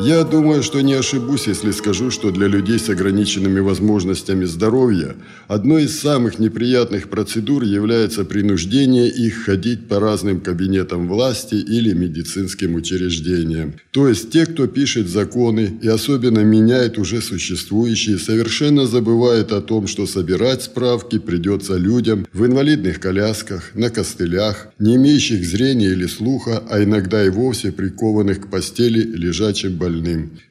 Я думаю, что не ошибусь, если скажу, что для людей с ограниченными возможностями здоровья одной из самых неприятных процедур является принуждение их ходить по разным кабинетам власти или медицинским учреждениям. То есть те, кто пишет законы и особенно меняет уже существующие, совершенно забывают о том, что собирать справки придется людям в инвалидных колясках, на костылях, не имеющих зрения или слуха, а иногда и вовсе прикованных к постели лежачим больным.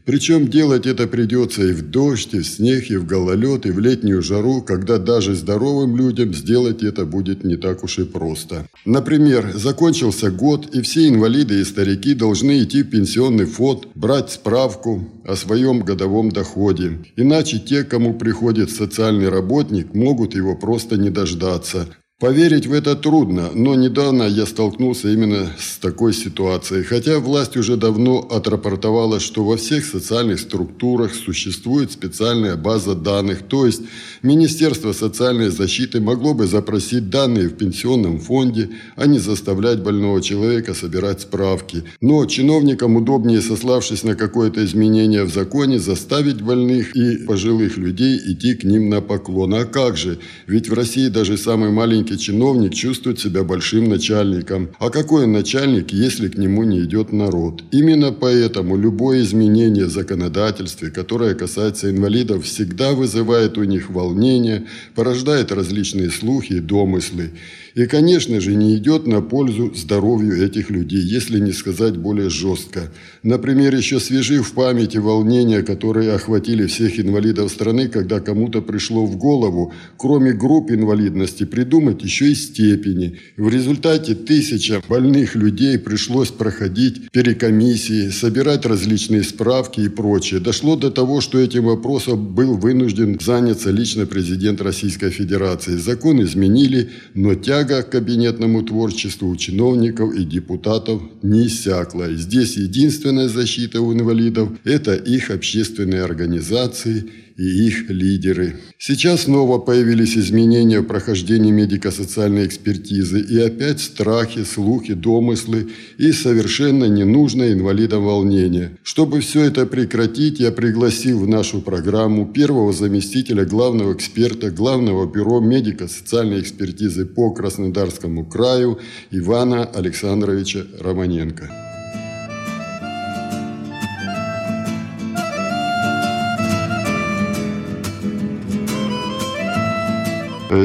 Причем делать это придется и в дождь, и в снег, и в гололед, и в летнюю жару, когда даже здоровым людям сделать это будет не так уж и просто. Например, закончился год, и все инвалиды и старики должны идти в пенсионный фонд, брать справку о своем годовом доходе. Иначе те, кому приходит социальный работник, могут его просто не дождаться. Поверить в это трудно, но недавно я столкнулся именно с такой ситуацией. Хотя власть уже давно отрапортовала, что во всех социальных структурах существует специальная база данных, то есть Министерство социальной защиты могло бы запросить данные в пенсионном фонде, а не заставлять больного человека собирать справки. Но чиновникам удобнее, сославшись на какое-то изменение в законе, заставить больных и пожилых людей идти к ним на поклон. А как же? Ведь в России даже самый маленький маленький чиновник чувствует себя большим начальником. А какой он начальник, если к нему не идет народ? Именно поэтому любое изменение в законодательстве, которое касается инвалидов, всегда вызывает у них волнение, порождает различные слухи и домыслы. И, конечно же, не идет на пользу здоровью этих людей, если не сказать более жестко. Например, еще свежи в памяти волнения, которые охватили всех инвалидов страны, когда кому-то пришло в голову, кроме групп инвалидности, придумать еще и степени. В результате тысяча больных людей пришлось проходить перекомиссии, собирать различные справки и прочее. Дошло до того, что этим вопросом был вынужден заняться лично президент Российской Федерации. Закон изменили, но тяга к кабинетному творчеству у чиновников и депутатов не иссякла. Здесь единственная защита у инвалидов – это их общественные организации – и их лидеры. Сейчас снова появились изменения в прохождении медико-социальной экспертизы и опять страхи, слухи, домыслы и совершенно ненужное инвалидам волнение. Чтобы все это прекратить, я пригласил в нашу программу первого заместителя главного эксперта Главного бюро медико-социальной экспертизы по Краснодарскому краю Ивана Александровича Романенко.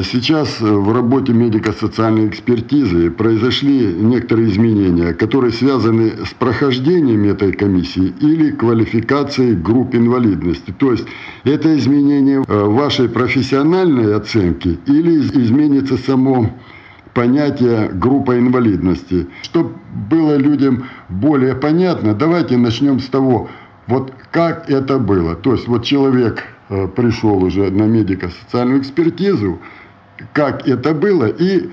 Сейчас э, в работе медико-социальной экспертизы произошли некоторые изменения, которые связаны с прохождением этой комиссии или квалификацией групп инвалидности. То есть это изменение э, вашей профессиональной оценки или изменится само понятие группа инвалидности. Чтобы было людям более понятно, давайте начнем с того, вот как это было. То есть вот человек пришел уже на медико-социальную экспертизу, как это было, и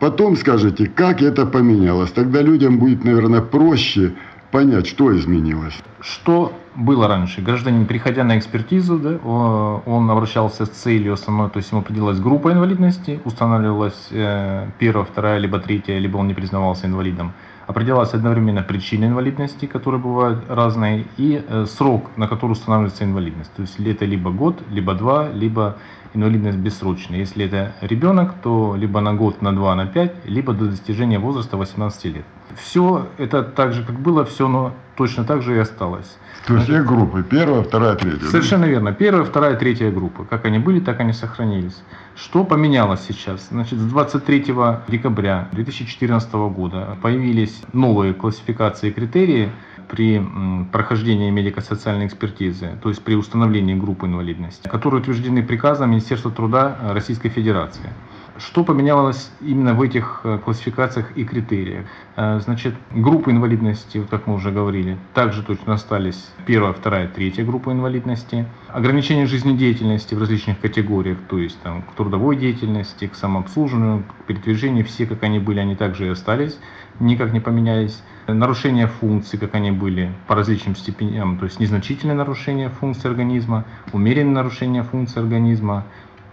потом скажете, как это поменялось. Тогда людям будет, наверное, проще понять, что изменилось. Что было раньше? Гражданин, приходя на экспертизу, да, он обращался с целью основной, то есть ему определилась группа инвалидности, устанавливалась э, первая, вторая, либо третья, либо он не признавался инвалидом. Определялась одновременно причина инвалидности, которые бывают разные, и э, срок, на который устанавливается инвалидность. То есть это либо год, либо два, либо инвалидность бессрочная. Если это ребенок, то либо на год, на два, на пять, либо до достижения возраста 18 лет. Все это так же, как было, все но точно так же и осталось. То есть все группы, первая, вторая, третья. Совершенно верно. Первая, вторая, третья группа. Как они были, так они сохранились. Что поменялось сейчас? Значит, с 23 декабря 2014 года появились новые классификации и критерии при прохождении медико-социальной экспертизы, то есть при установлении группы инвалидности, которые утверждены приказом Министерства труда Российской Федерации. Что поменялось именно в этих э, классификациях и критериях? Э, значит, группы инвалидности, вот как мы уже говорили, также точно остались первая, вторая, третья группа инвалидности. Ограничения жизнедеятельности в различных категориях, то есть там, к трудовой деятельности, к самообслуживанию, к передвижению, все как они были, они также и остались, никак не поменялись. Нарушения функций, как они были, по различным степеням, то есть незначительные нарушения функций организма, умеренные нарушения функций организма,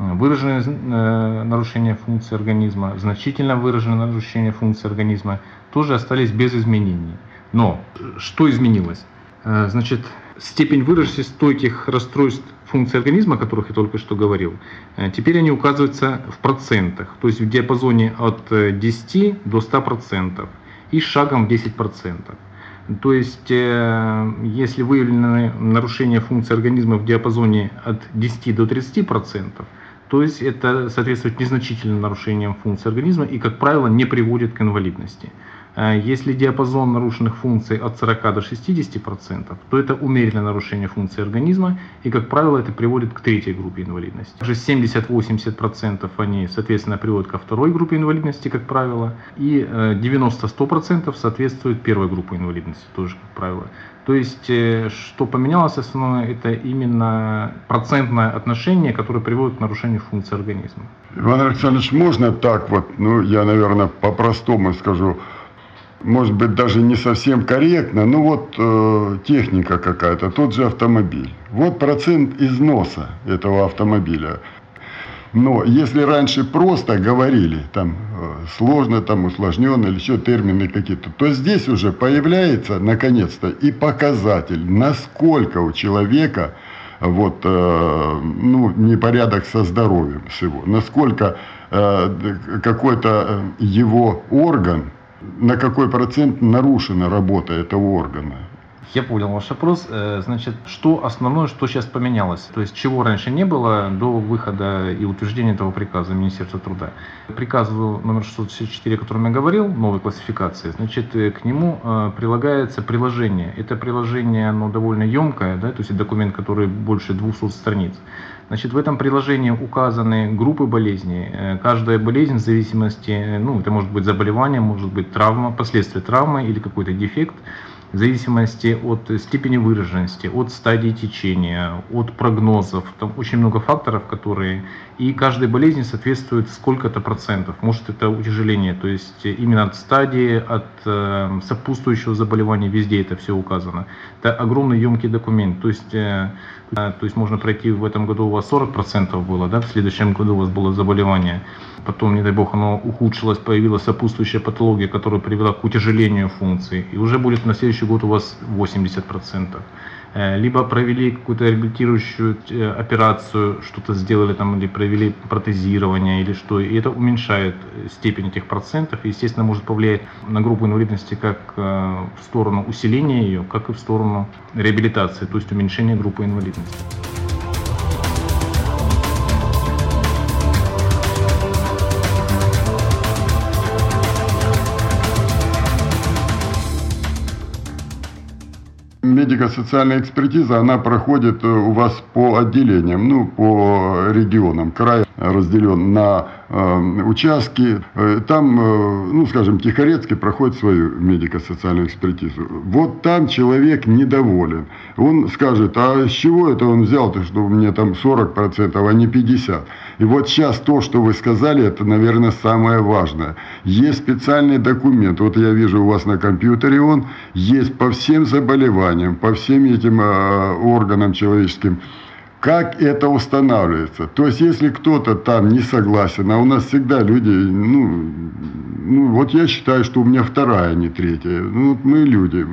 выраженное э, нарушение функции организма, значительно выраженное нарушение функции организма тоже остались без изменений. Но что изменилось? Э, значит, степень выраженности стойких расстройств функций организма, о которых я только что говорил, э, теперь они указываются в процентах, то есть в диапазоне от 10 до 100% и с шагом в 10%. То есть, если выявлены нарушения функции организма в диапазоне от 10 до 30%, то есть это соответствует незначительным нарушениям функций организма и, как правило, не приводит к инвалидности. А если диапазон нарушенных функций от 40 до 60%, то это умеренное нарушение функций организма, и, как правило, это приводит к третьей группе инвалидности. Также 70-80% они, соответственно, приводят ко второй группе инвалидности, как правило, и 90-100% э, соответствуют первой группе инвалидности, тоже, как правило. То есть, э, что поменялось основное, это именно процентное отношение, которое приводит к нарушению функции организма. Иван Александрович, можно так вот, ну, я, наверное, по-простому скажу, может быть, даже не совсем корректно, но вот э, техника какая-то, тот же автомобиль. Вот процент износа этого автомобиля. Но если раньше просто говорили, там э, сложно, там усложненно или еще термины какие-то, то здесь уже появляется наконец-то и показатель, насколько у человека вот, э, ну, непорядок со здоровьем всего, насколько э, какой-то его орган, на какой процент нарушена работа этого органа. Я понял ваш вопрос. Э, значит, что основное, что сейчас поменялось? То есть, чего раньше не было до выхода и утверждения этого приказа Министерства труда? Приказу номер 664, о котором я говорил, новой классификации, значит, э, к нему э, прилагается приложение. Это приложение, оно довольно емкое, да, то есть документ, который больше 200 страниц. Значит, в этом приложении указаны группы болезней. Каждая болезнь в зависимости, ну, это может быть заболевание, может быть травма, последствия травмы или какой-то дефект в зависимости от степени выраженности, от стадии течения, от прогнозов. Там очень много факторов, которые... И каждой болезни соответствует сколько-то процентов. Может это утяжеление, то есть именно от стадии, от э, сопутствующего заболевания, везде это все указано. Это огромный емкий документ. То есть, э, то есть можно пройти в этом году у вас 40% было, да, в следующем году у вас было заболевание. Потом, не дай бог, оно ухудшилось, появилась сопутствующая патология, которая привела к утяжелению функций, и уже будет на следующий год у вас 80%. Э, либо провели какую-то реабилитирующую э, операцию, что-то сделали там, или провели протезирование, или что, и это уменьшает степень этих процентов, и, естественно, может повлиять на группу инвалидности как э, в сторону усиления ее, как и в сторону реабилитации, то есть уменьшения группы инвалидности. Медико-социальная экспертиза, она проходит э, у вас по отделениям, ну, по регионам. Край разделен на э, участки. Э, там, э, ну, скажем, Тихорецкий проходит свою медико-социальную экспертизу. Вот там человек недоволен. Он скажет, а с чего это он взял-то, что у меня там 40%, а не 50%? И вот сейчас то, что вы сказали, это, наверное, самое важное. Есть специальный документ, вот я вижу у вас на компьютере он, есть по всем заболеваниям, по всем этим э, органам человеческим, как это устанавливается. То есть, если кто-то там не согласен, а у нас всегда люди, ну, ну вот я считаю, что у меня вторая, а не третья. Ну, вот мы люди.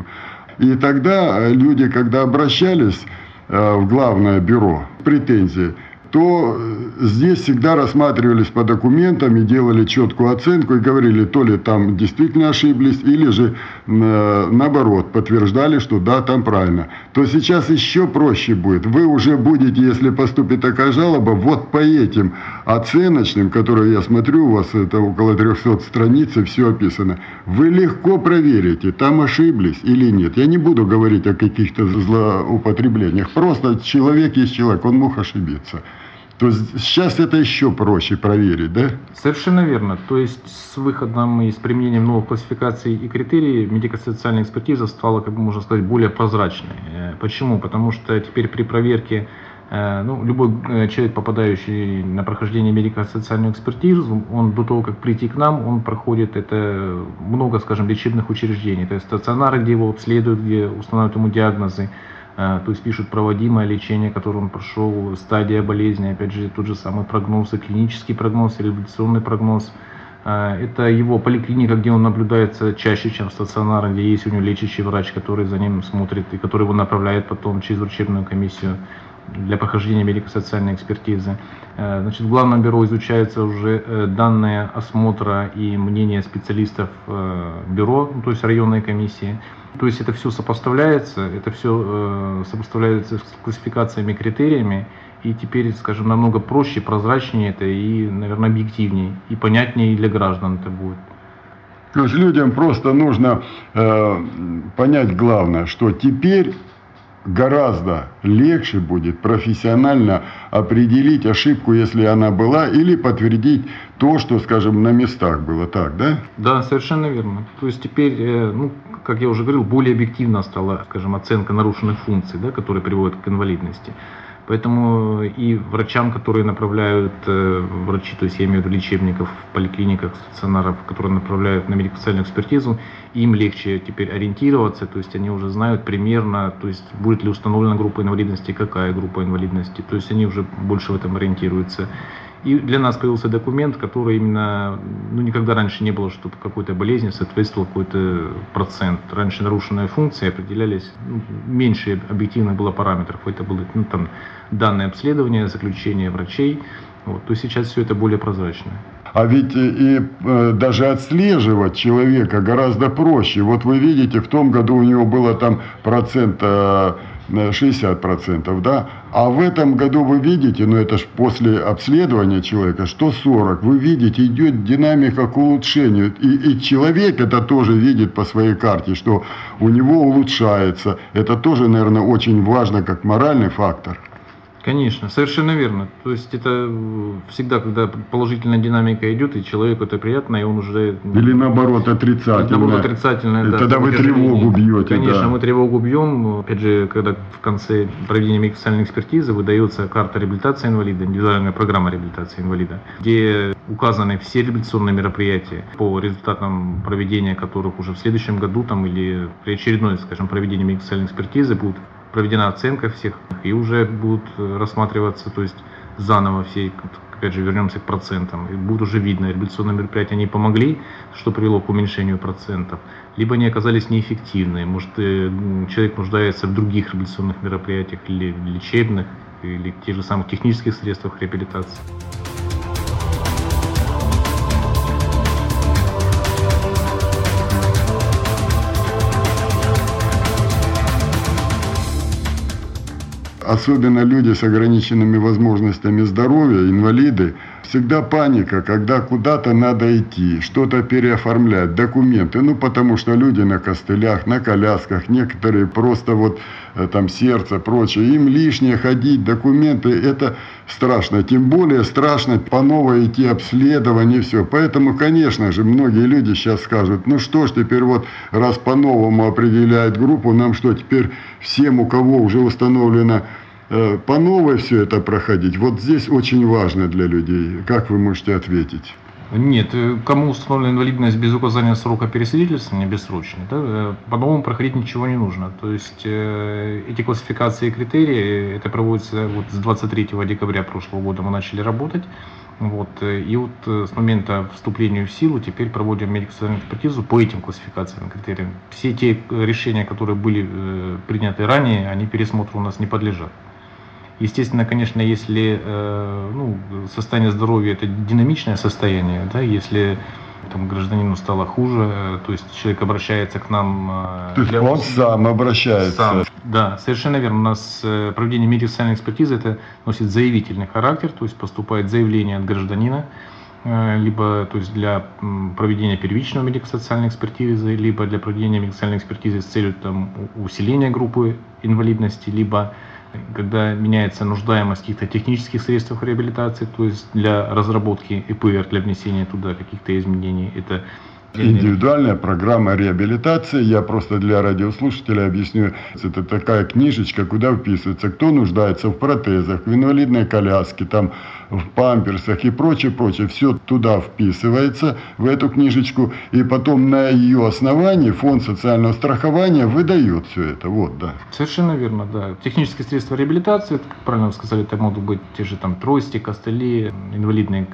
И тогда люди, когда обращались э, в главное бюро, претензии – то э, здесь всегда рассматривались по документам и делали четкую оценку и говорили, то ли там действительно ошиблись, или же э, наоборот подтверждали, что да, там правильно. То сейчас еще проще будет. Вы уже будете, если поступит такая жалоба, вот по этим оценочным, которые я смотрю, у вас это около 300 страниц и все описано, вы легко проверите, там ошиблись или нет. Я не буду говорить о каких-то злоупотреблениях. Просто человек есть человек, он мог ошибиться. то сейчас это еще проще проверить, да? Совершенно верно. То есть с выходом и с применением новых классификаций и критерий медико-социальная экспертиза стала, как можно сказать, более прозрачной. Э, почему? Потому что теперь при проверке ну, любой э, человек, попадающий на прохождение медико-социальную экспертизу, он до того, как прийти к нам, он проходит это много, скажем, лечебных учреждений. То есть стационары, где его обследуют, где устанавливают ему диагнозы, Э, то есть пишут проводимое лечение, которое он прошел, стадия болезни, опять же, тот же самый прогноз, и клинический прогноз, реабилитационный прогноз. Э, это его поликлиника, где он наблюдается чаще, чем стационар, где есть у него лечащий врач, который за ним смотрит и который его направляет потом через врачебную комиссию для прохождения медико-социальной экспертизы. Э, значит, в главном бюро изучаются уже данные осмотра и мнения специалистов бюро, ну, то есть районной комиссии. То есть это все сопоставляется, это все э, сопоставляется с классификациями, критериями, и теперь, скажем, намного проще, прозрачнее это и, наверное, объективнее, и понятнее и для граждан это будет. То есть людям просто нужно э, понять главное, что теперь гораздо легче будет профессионально определить ошибку, если она была, или подтвердить то, что, скажем, на местах было так, да? Да, совершенно верно. То есть теперь, э, ну, как я уже говорил, более объективно стала, скажем, оценка нарушенных функций, да, которые приводят к инвалидности. Поэтому и врачам, которые направляют, э, врачи, то есть я имею в виду лечебников, поликлиниках, стационаров, которые направляют на медико-социальную экспертизу, им легче теперь ориентироваться, то есть они уже знают примерно, то есть будет ли установлена группа инвалидности, какая группа инвалидности, то есть они уже больше в этом ориентируются. И для нас появился документ, который именно, ну, никогда раньше не было, чтобы какой-то болезни соответствовал какой-то процент. Раньше нарушенные функции определялись, ну, меньше объективных было параметров. Это было, ну, там, данные обследования, заключения врачей. Вот. То сейчас все это более прозрачно. А ведь и э, даже отслеживать человека гораздо проще. Вот вы видите, в том году у него было там процент э, 60%, да? А в этом году вы видите, ну это же после обследования человека, что 40, вы видите, идет динамика к улучшению. И, и человек это тоже видит по своей карте, что у него улучшается. Это тоже, наверное, очень важно как моральный фактор. Конечно, совершенно верно. То есть это э, всегда, когда положительная динамика идет, и человеку это приятно, и он уже... Или наоборот отрицательно. Наоборот отрицательно, и да. Тогда вы тревогу бьете. Конечно, да. мы тревогу бьем. Опять же, когда в конце проведения медико-социальной экспертизы выдается карта реабилитации инвалида, индивидуальная программа реабилитации инвалида, где указаны все реабилитационные мероприятия, по результатам проведения которых уже в следующем году там, или при очередной, скажем, проведении медико-социальной экспертизы будут проведена оценка всех, и уже будут э, рассматриваться, то есть заново все, опять же, вернемся к процентам, и будет уже видно, реабилитационные мероприятия не помогли, что привело к уменьшению процентов, либо они оказались неэффективны, может, э, человек нуждается в других реабилитационных мероприятиях, или лечебных, или тех же самых технических средствах реабилитации. Особенно люди с ограниченными возможностями здоровья, инвалиды, всегда паника, когда куда-то надо идти, что-то переоформлять, документы. Ну, потому что люди на костылях, на колясках, некоторые просто вот э, там сердце, прочее. Им лишнее ходить, документы, это страшно. Тем более страшно по новой идти обследование, все. Поэтому, конечно же, многие люди сейчас скажут, ну что ж теперь вот, раз по-новому определяет группу, нам что теперь всем, у кого уже установлено по новой все это проходить? Вот здесь очень важно для людей. Как вы можете ответить? Нет, э, кому установлена инвалидность без указания срока пересвидетельствования, бессрочный, да, э, по-новому проходить ничего не нужно. То есть э, эти классификации и критерии, это проводится вот с 23 декабря прошлого года мы начали работать. Вот, и вот с момента вступления в силу теперь проводим медико-социальную экспертизу по этим классификациям и критериям. Все те решения, которые были э, приняты ранее, они пересмотру у нас не подлежат. Естественно, конечно, если э, ну, состояние здоровья это динамичное состояние, да, если там, гражданину стало хуже, э, то есть человек обращается к нам. Э, то есть для... он сам обращается. Сам. Да, совершенно верно. У нас проведение медико-социальной экспертизы это носит заявительный характер, то есть поступает заявление от гражданина, либо то есть для проведения первичного медико-социальной экспертизы, либо для проведения медико-социальной экспертизы с целью там, усиления группы инвалидности, либо когда меняется нуждаемость каких-то технических средств реабилитации, то есть для разработки ИПР, для внесения туда каких-то изменений, это Индивидуальная программа реабилитации. Я просто для радиослушателей объясню. Это такая книжечка, куда вписывается, кто нуждается в протезах, в инвалидной коляске, там, в памперсах и прочее, прочее. Все туда вписывается, в эту книжечку. И потом на ее основании фонд социального страхования выдает все это. Вот, да. Совершенно верно, да. Технические средства реабилитации, правильно вы сказали, это могут быть те же там трости, костыли, инвалидные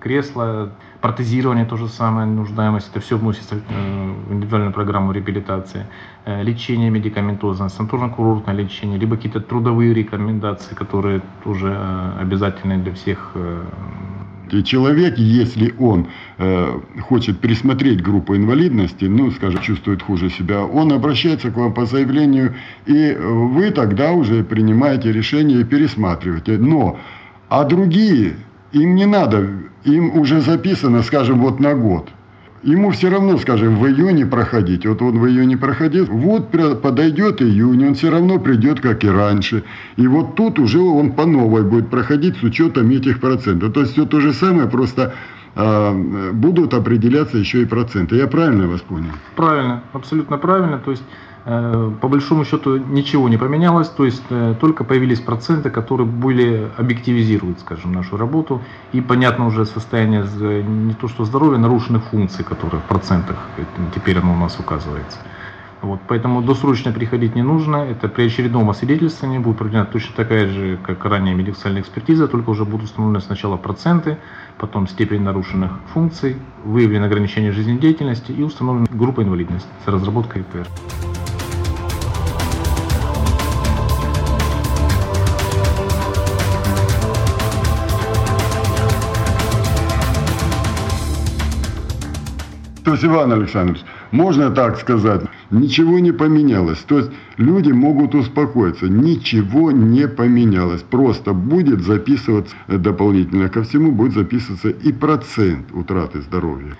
кресла, протезирование то же самое, нуждаемость, это все вносится э, в индивидуальную программу реабилитации, э, лечение медикаментозное, санаторно-курортное лечение, либо какие-то трудовые рекомендации, которые тоже э, обязательны для всех и человек, если он э, хочет пересмотреть группу инвалидности, ну, скажем, чувствует хуже себя, он обращается к вам по заявлению, и вы тогда уже принимаете решение и пересматриваете. Но, а другие им не надо, им уже записано, скажем, вот на год. Ему все равно, скажем, в июне проходить. Вот он в июне проходил, вот подойдет июнь, он все равно придет, как и раньше. И вот тут уже он по новой будет проходить с учетом этих процентов. То есть все то же самое, просто э, будут определяться еще и проценты. Я правильно вас понял? Правильно, абсолютно правильно. То есть по большому счету ничего не поменялось, то есть э, только появились проценты, которые более объективизируют, скажем, нашу работу, и понятно уже состояние не то что здоровья, нарушенных функций, которые в процентах теперь оно у нас указывается. Вот, поэтому досрочно приходить не нужно, это при очередном освидетельствовании будет проведена точно такая же, как ранее медицинская экспертиза, только уже будут установлены сначала проценты, потом степень нарушенных функций, выявлено ограничение жизнедеятельности и установлена группа инвалидности с разработкой ИПР. То есть, Иван Александрович, можно так сказать, ничего не поменялось. То есть люди могут успокоиться, ничего не поменялось. Просто будет записываться дополнительно ко всему, будет записываться и процент утраты здоровья.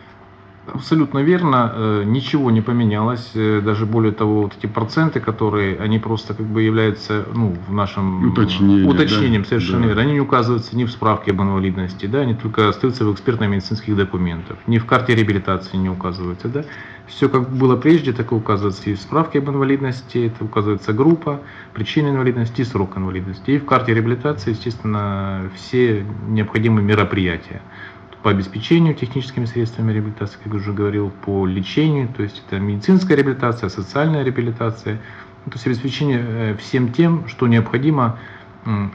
Абсолютно верно, э, ничего не поменялось, э, даже более того, вот эти проценты, которые, они просто как бы являются, ну, в нашем Уточнение, уточнением, да? совершенно да. верно, они не указываются ни в справке об инвалидности, да, они только остаются в экспертно-медицинских документах, ни в карте реабилитации не указываются, да, все как было прежде, так и указывается и в справке об инвалидности, это указывается группа, причина инвалидности срок инвалидности, и в карте реабилитации, естественно, все необходимые мероприятия по обеспечению техническими средствами реабилитации, как уже говорил, по лечению, то есть это медицинская реабилитация, социальная реабилитация, то есть обеспечение э, всем тем, что необходимо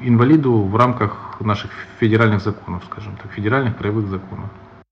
инвалиду в рамках наших федеральных законов, скажем так, федеральных краевых законов.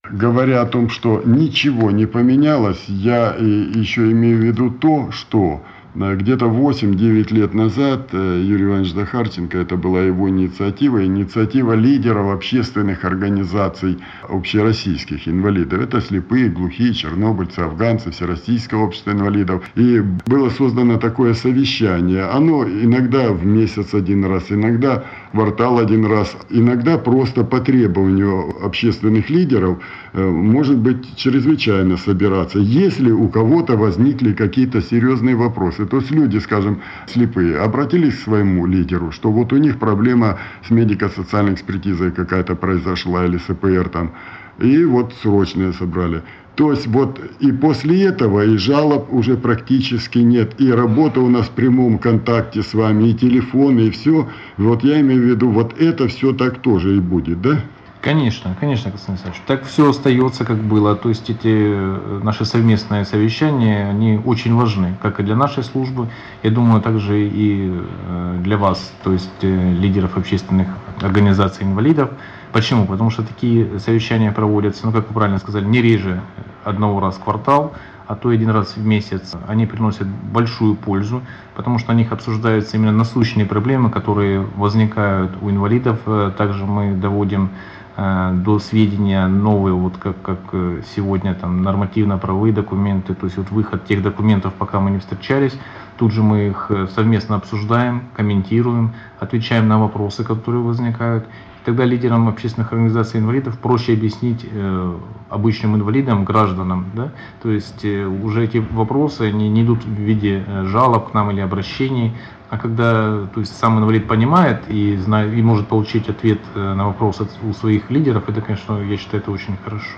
Говоря о том, что ничего не поменялось, я еще имею в виду то, что где-то 8-9 лет назад э, Юрий Иванович Захарченко, это была его инициатива, инициатива лидеров общественных организаций общероссийских инвалидов. Это слепые, глухие, чернобыльцы, афганцы, Всероссийское общество инвалидов. И было создано такое совещание. Оно иногда в месяц один раз, иногда квартал один раз, иногда просто по требованию общественных лидеров э, может быть чрезвычайно собираться. Если у кого-то возникли какие-то серьезные вопросы. То есть люди, скажем, слепые, обратились к своему лидеру, что вот у них проблема с медико-социальной экспертизой какая-то произошла, или с ИПР там, и вот срочные собрали. То есть вот и после этого и жалоб уже практически нет. И работа у нас в прямом контакте с вами, и телефоны, и все. Вот я имею в виду, вот это все так тоже и будет, да? Конечно, конечно, Константин Александрович. Так все остается, как было. То есть эти э, наши совместные совещания, они очень важны, как и для нашей службы, я думаю, также и э, для вас, то есть э, лидеров общественных организаций инвалидов. Почему? Потому что такие совещания проводятся, ну, как вы правильно сказали, не реже одного раза в квартал, а то один раз в месяц. Они приносят большую пользу, потому что на них обсуждаются именно насущные проблемы, которые возникают у инвалидов. Также мы доводим Э, до сведения новые, вот как, как э, сегодня там нормативно-правовые документы, то есть вот выход тех документов, пока мы не встречались, Тут же мы их э, совместно обсуждаем, комментируем, отвечаем на вопросы, которые возникают. Тогда лидерам общественных организаций инвалидов проще объяснить э, обычным инвалидам, гражданам, да, то есть э, уже эти вопросы они не идут в виде э, жалоб к нам или обращений, а когда то есть, сам инвалид понимает и, знает, и может получить ответ э, на вопрос от, у своих лидеров, это, конечно, я считаю, это очень хорошо.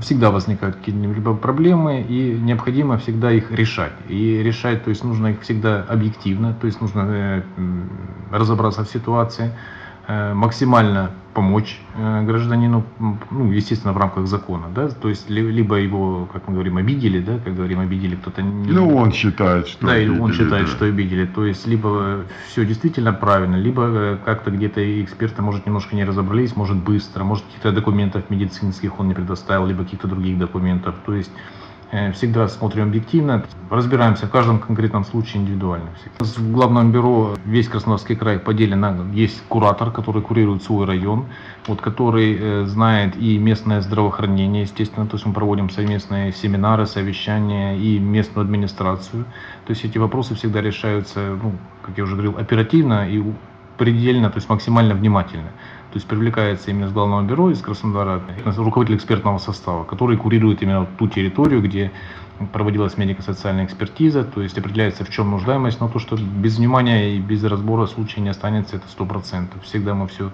Всегда возникают какие-либо проблемы, и необходимо всегда их решать. И решать, то есть нужно их всегда объективно, то есть нужно э, разобраться в ситуации, максимально помочь э, гражданину, ну, естественно, в рамках закона, да, то есть либо его, как мы говорим, обидели, да, как говорим, обидели кто-то. Не... Ну, он считает, что Да, обидели, он считает, да. что обидели, то есть либо все действительно правильно, либо э, как-то где-то эксперты, может, немножко не разобрались, может, быстро, может, каких-то документов медицинских он не предоставил, либо каких-то других документов, то есть Э, всегда смотрим объективно, разбираемся в каждом конкретном случае индивидуально. В главном бюро весь Краснодарский край поделен на... Есть куратор, который курирует свой район, вот, который э, знает и местное здравоохранение, естественно, то есть мы проводим совместные семинары, совещания и местную администрацию. То есть эти вопросы всегда решаются, ну, как я уже говорил, оперативно и предельно, то есть максимально внимательно. То есть привлекается именно с главного бюро из Краснодара руководитель экспертного состава, который курирует именно ту территорию, где проводилась медико-социальная экспертиза, то есть определяется, в чем нуждаемость, но то, что без внимания и без разбора случая не останется, это сто процентов. Всегда мы все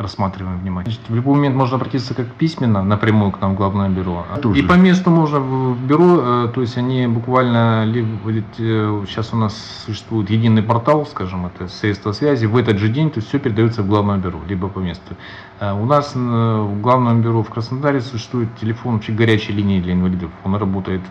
рассматриваем внимательно. В любой момент можно обратиться как письменно напрямую к нам в главное бюро. Тоже. И по месту можно в бюро, э, то есть они буквально, сейчас э, у нас существует единый портал, скажем, это средства связи, в этот же день то есть все передается в главное бюро, либо по месту. Э, у нас в главном бюро в Краснодаре существует телефон вообще горячей линии для инвалидов. Он работает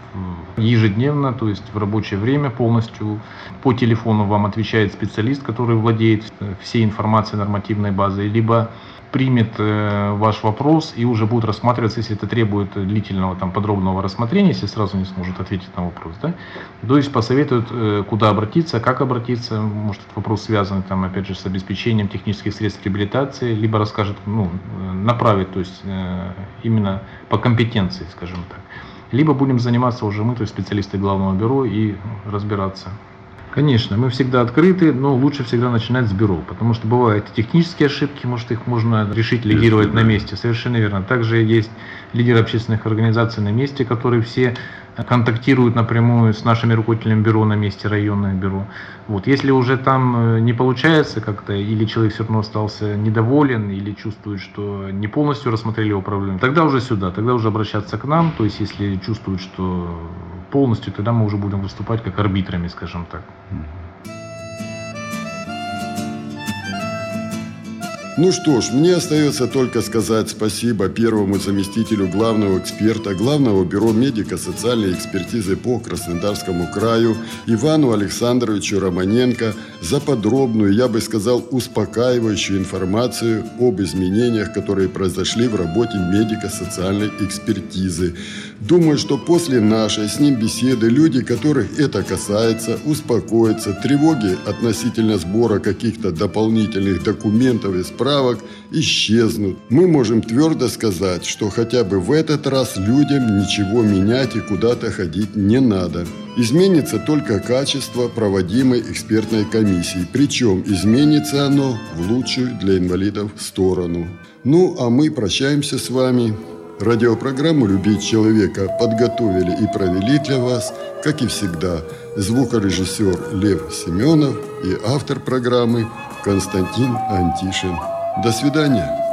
ежедневно, то есть в рабочее время полностью. По телефону вам отвечает специалист, который владеет всей информацией нормативной базы, либо примет э, ваш вопрос и уже будет рассматриваться, если это требует длительного там, подробного рассмотрения, если сразу не сможет ответить на вопрос. Да? То есть посоветует, э, куда обратиться, как обратиться, может этот вопрос связан там, опять же, с обеспечением технических средств реабилитации, либо расскажет, ну, направит, то есть э, именно по компетенции, скажем так. Либо будем заниматься уже мы, то есть специалисты главного бюро и разбираться. Конечно, мы всегда открыты, но лучше всегда начинать с бюро, потому что бывают технические ошибки, может их можно решить, лидировать на месте, совершенно верно. Также есть лидеры общественных организаций на месте, которые все контактируют напрямую с нашими руководителями бюро на месте, районное бюро. Вот. Если уже там э, не получается как-то, или человек все равно остался недоволен, или чувствует, что не полностью рассмотрели его проблему, тогда уже сюда, тогда уже обращаться к нам, то есть если чувствуют, что полностью, тогда мы уже будем выступать как арбитрами, скажем так. Ну что ж, мне остается только сказать спасибо первому заместителю главного эксперта Главного бюро медико-социальной экспертизы по Краснодарскому краю Ивану Александровичу Романенко за подробную, я бы сказал, успокаивающую информацию об изменениях, которые произошли в работе медико-социальной экспертизы. Думаю, что после нашей с ним беседы люди, которых это касается, успокоятся, тревоги относительно сбора каких-то дополнительных документов и справок исчезнут. Мы можем твердо сказать, что хотя бы в этот раз людям ничего менять и куда-то ходить не надо. Изменится только качество проводимой экспертной комиссии, причем изменится оно в лучшую для инвалидов сторону. Ну, а мы прощаемся с вами. Радиопрограмму «Любить человека» подготовили и провели для вас, как и всегда, звукорежиссер Лев Семенов и автор программы Константин Антишин. До свидания.